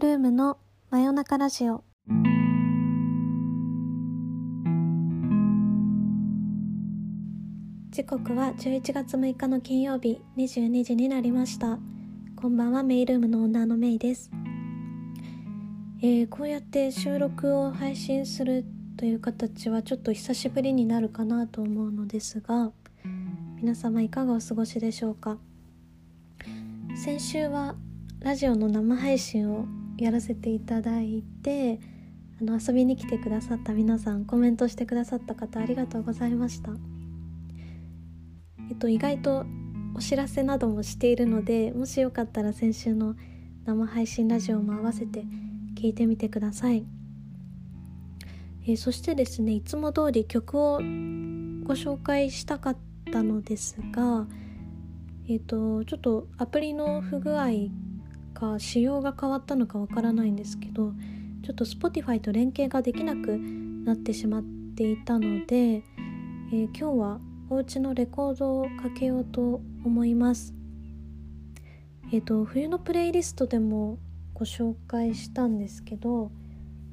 ルームの真夜中ラジオ。時刻は11月6日の金曜日22時になりました。こんばんはメイルームの女のメイです。えー、こうやって収録を配信するという形はちょっと久しぶりになるかなと思うのですが皆様いかがお過ごしでしょうか？先週はラジオの生配信をやらせていただいてあの遊びに来てくださった皆さんコメントしてくださった方ありがとうございました。えっと意外とお知らせなどもしているのでもしよかったら先週の生配信ラジオも合わせて聞いてみてください、えー、そしてですねいつも通り曲をご紹介したかったのですがえっ、ー、とちょっとアプリの不具合か仕様が変わったのかわからないんですけどちょっと Spotify と連携ができなくなってしまっていたので、えー、今日はお家のレコードをかけようと思います。えっ、ー、と冬のプレイリストでもご紹介したんですけど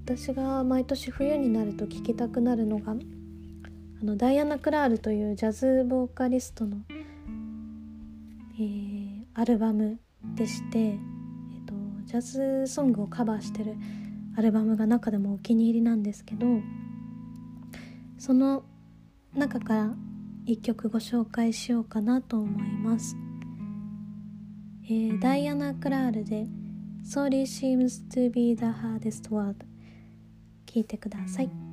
私が毎年冬になると聴きたくなるのがあのダイアナ・クラールというジャズボーカリストの、えー、アルバムでして、ジャズソングをカバーしてるアルバムが中でもお気に入りなんですけどその中から一曲ご紹介しようかなと思います、えー、ダイアナ・クラールで「Sorry seems to be the hardest word」聴いてください。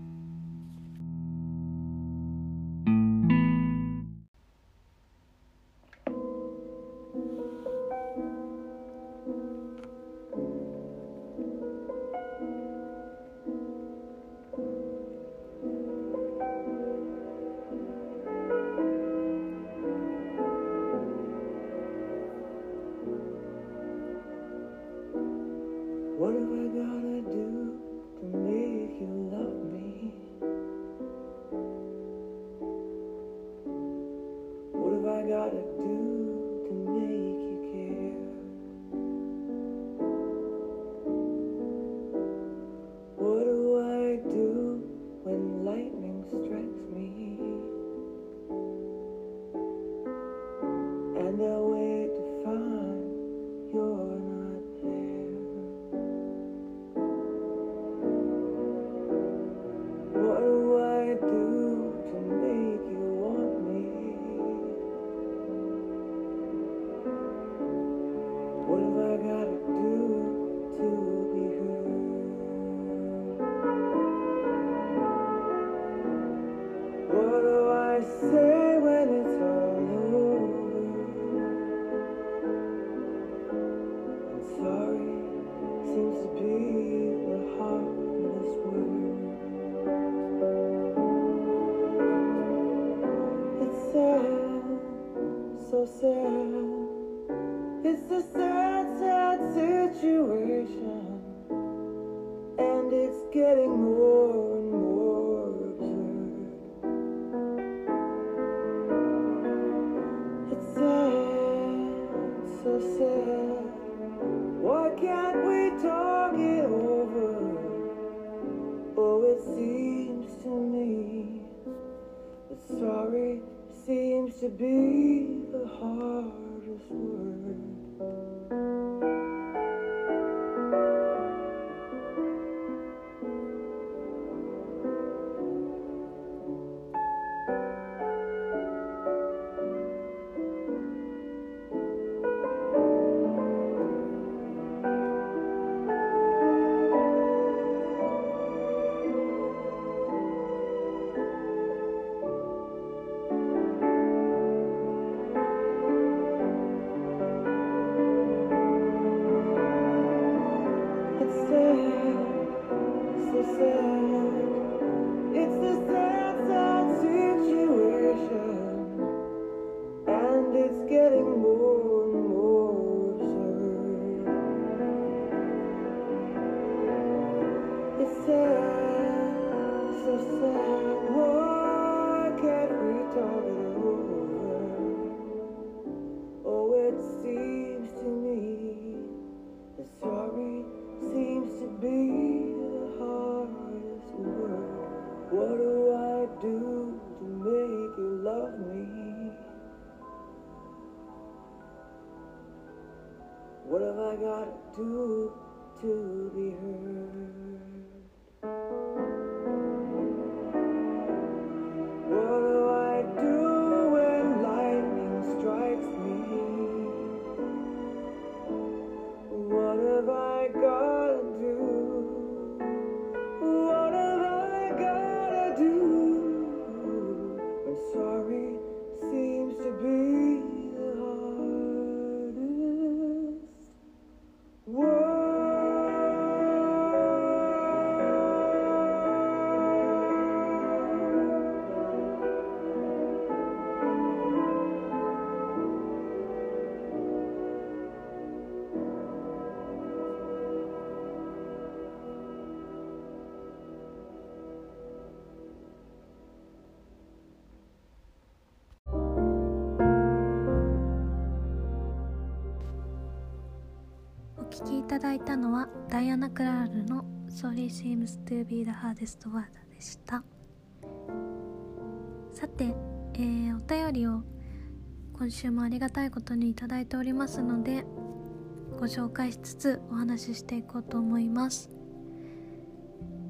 It's a sad, sad situation, and it's getting more and more absurd. It's sad, so sad. Why can't we talk it over? Oh, it seems to me that sorry seems to be the hardest word. お聞きいただいたのはダイアナ・クラールの「Sorry seems to be the hardest word」でした。さて、えーお便りを今週もありがたいことにいただいておりますのでご紹介しつつお話ししていこうと思います、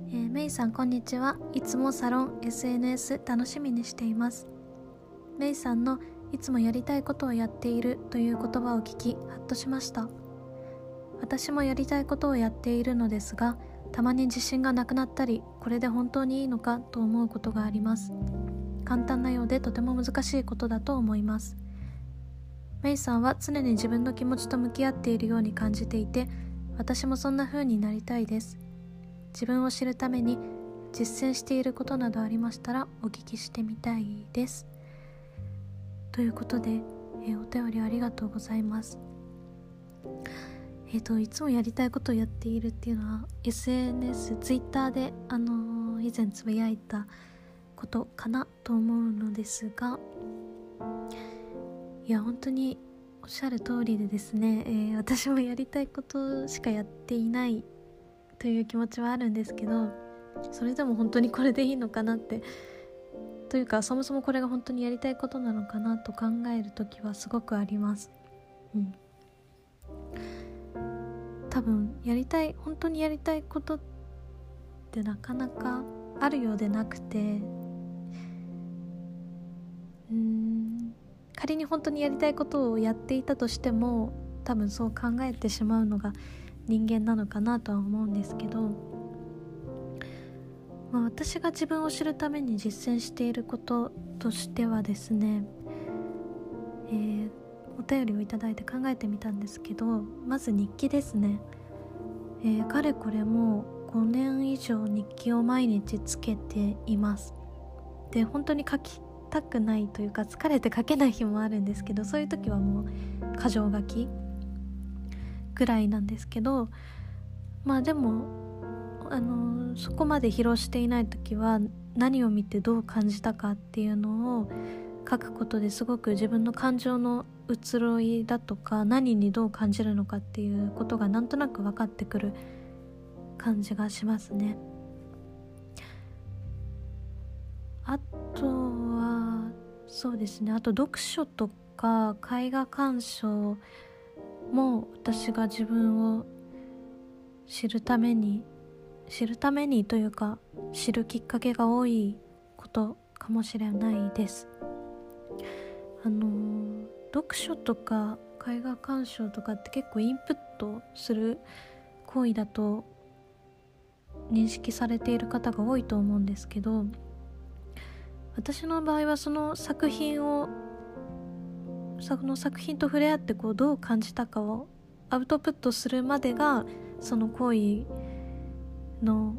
えーメイさんこんにちは。いつもサロン SNS 楽しみにしています。メイさんのいつもやりたいことをやっているという言葉を聞きハッとしました。私もやりたいことをやっているのですがたまに自信がなくなったりこれで本当にいいのかと思うことがあります。簡単なようでとても難しいことだと思います。メイさんは常に自分の気持ちと向き合っているように感じていて私もそんな風になりたいです。自分を知るために実践していることなどありましたらお聞きしてみたいです。ということで、えお便りありがとうございます。えー、といつもやりたいことをやっているっていうのは SNS ツイッターで、あのー以前つぶやいたことかなと思うのですがいや本当におっしゃる通りでですね、えー私もやりたいことしかやっていないという気持ちはあるんですけどそれでも本当にこれでいいのかなってというかそもそもこれが本当にやりたいことなのかなと考える時はすごくあります。うん多分やりたい本当にやりたいことってなかなかあるようでなくて。うーん。仮に本当にやりたいことをやっていたとしても多分そう考えてしまうのが人間なのかなとは思うんですけど、まあ、私が自分を知るために実践していることとしてはですね、えーお便りをいただいて考えてみたんですけどまず日記ですね、えーかれこれも5年以上日記を毎日つけています。で本当に書きたくないというか疲れて書けない日もあるんですけどそういう時はもう箇条書きぐらいなんですけどまあでもあのそこまで疲労していない時は何を見てどう感じたかっていうのを書くことですごく自分の感情の移ろいだとか何にどう感じるのかっていうことがなんとなく分かってくる感じがしますね。あとはそうですねあと読書とか絵画鑑賞も私が自分を知るために知るためにというか知るきっかけが多いことかもしれないです。あの読書とか絵画鑑賞とかって結構インプットする行為だと認識されている方が多いと思うんですけど私の場合はその作品をその作品と触れ合ってこうどう感じたかをアウトプットするまでがその行為の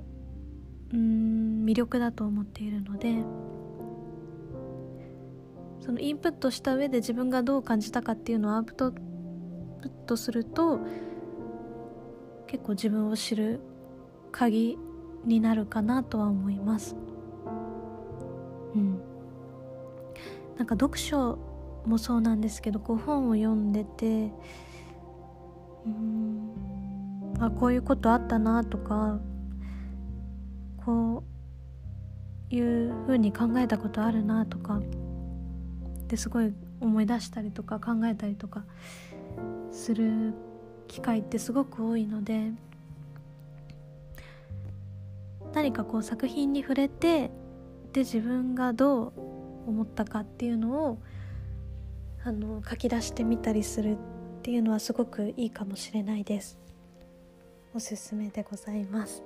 うん魅力だと思っているのでそのインプットした上で自分がどう感じたかっていうのをアウトプットすると結構自分を知る鍵になるかなとは思います。うん、なんか読書もそうなんですけどこう本を読んでてうんあこういうことあったなとかこういうふうに考えたことあるなとかってすごい思い出したりとか考えたりとかする機会ってすごく多いので何かこう作品に触れてで自分がどう思ったかっていうのをあの書き出してみたりするっていうのはすごくいいかもしれないです。おすすめでございます。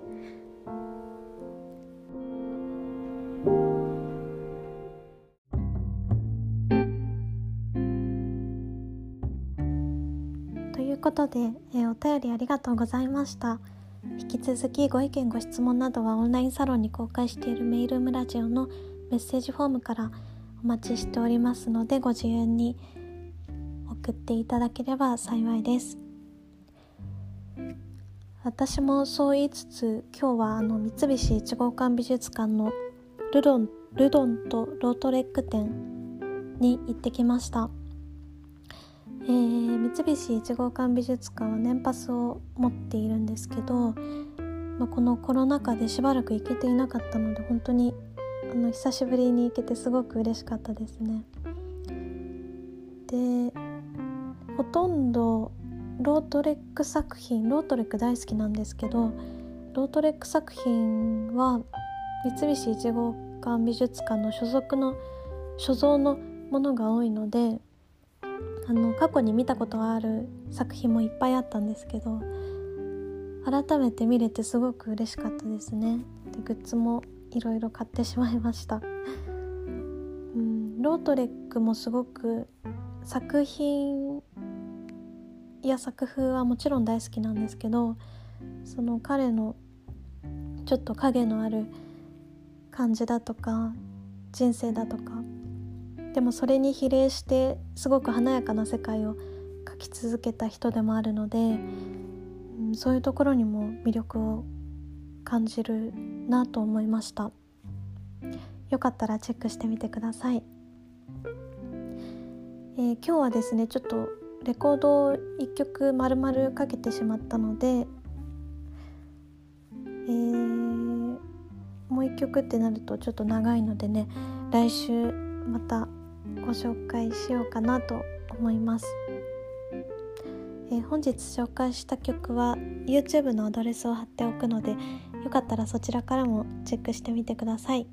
ことで、えーお便りありがとうございました。引き続きご意見ご質問などはオンラインサロンに公開しているメイルームラジオのメッセージフォームからお待ちしておりますのでご自由に送っていただければ幸いです。私もそう言いつつ今日はあの三菱一号館美術館のルドンルドンとロートレック展に行ってきました。えー三菱一号館美術館は年パスを持っているんですけど、まあ、このコロナ禍でしばらく行けていなかったので本当にあの久しぶりに行けてすごく嬉しかったですね。でほとんどロートレック作品ロートレック大好きなんですけどロートレック作品は三菱一号館美術館の所属の所蔵のものが多いのであの過去に見たことがある作品もいっぱいあったんですけど改めて見れてすごく嬉しかったですね。でグッズもいろいろ買ってしまいました、うん、ロートレックもすごく作品や作風はもちろん大好きなんですけどその彼のちょっと影のある感じだとか人生だとかでもそれに比例してすごく華やかな世界を描き続けた人でもあるので、うん、そういうところにも魅力を感じるなと思いました。よかったらチェックしてみてください、えー今日はですねちょっとレコードを1曲丸々かけてしまったので、えーもう1曲ってなるとちょっと長いのでね来週またご紹介しようかなと思います、えー本日紹介した曲は YouTube のアドレスを貼っておくのでよかったらそちらからもチェックしてみてください、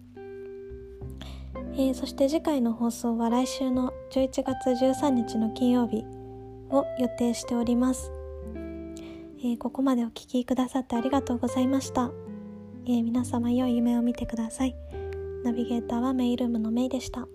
えーそして次回の放送は来週の11月13日の金曜日を予定しております、えーここまでお聴きくださってありがとうございました、えー皆様良い夢を見てください。ナビゲーターはメイルームのメイでした。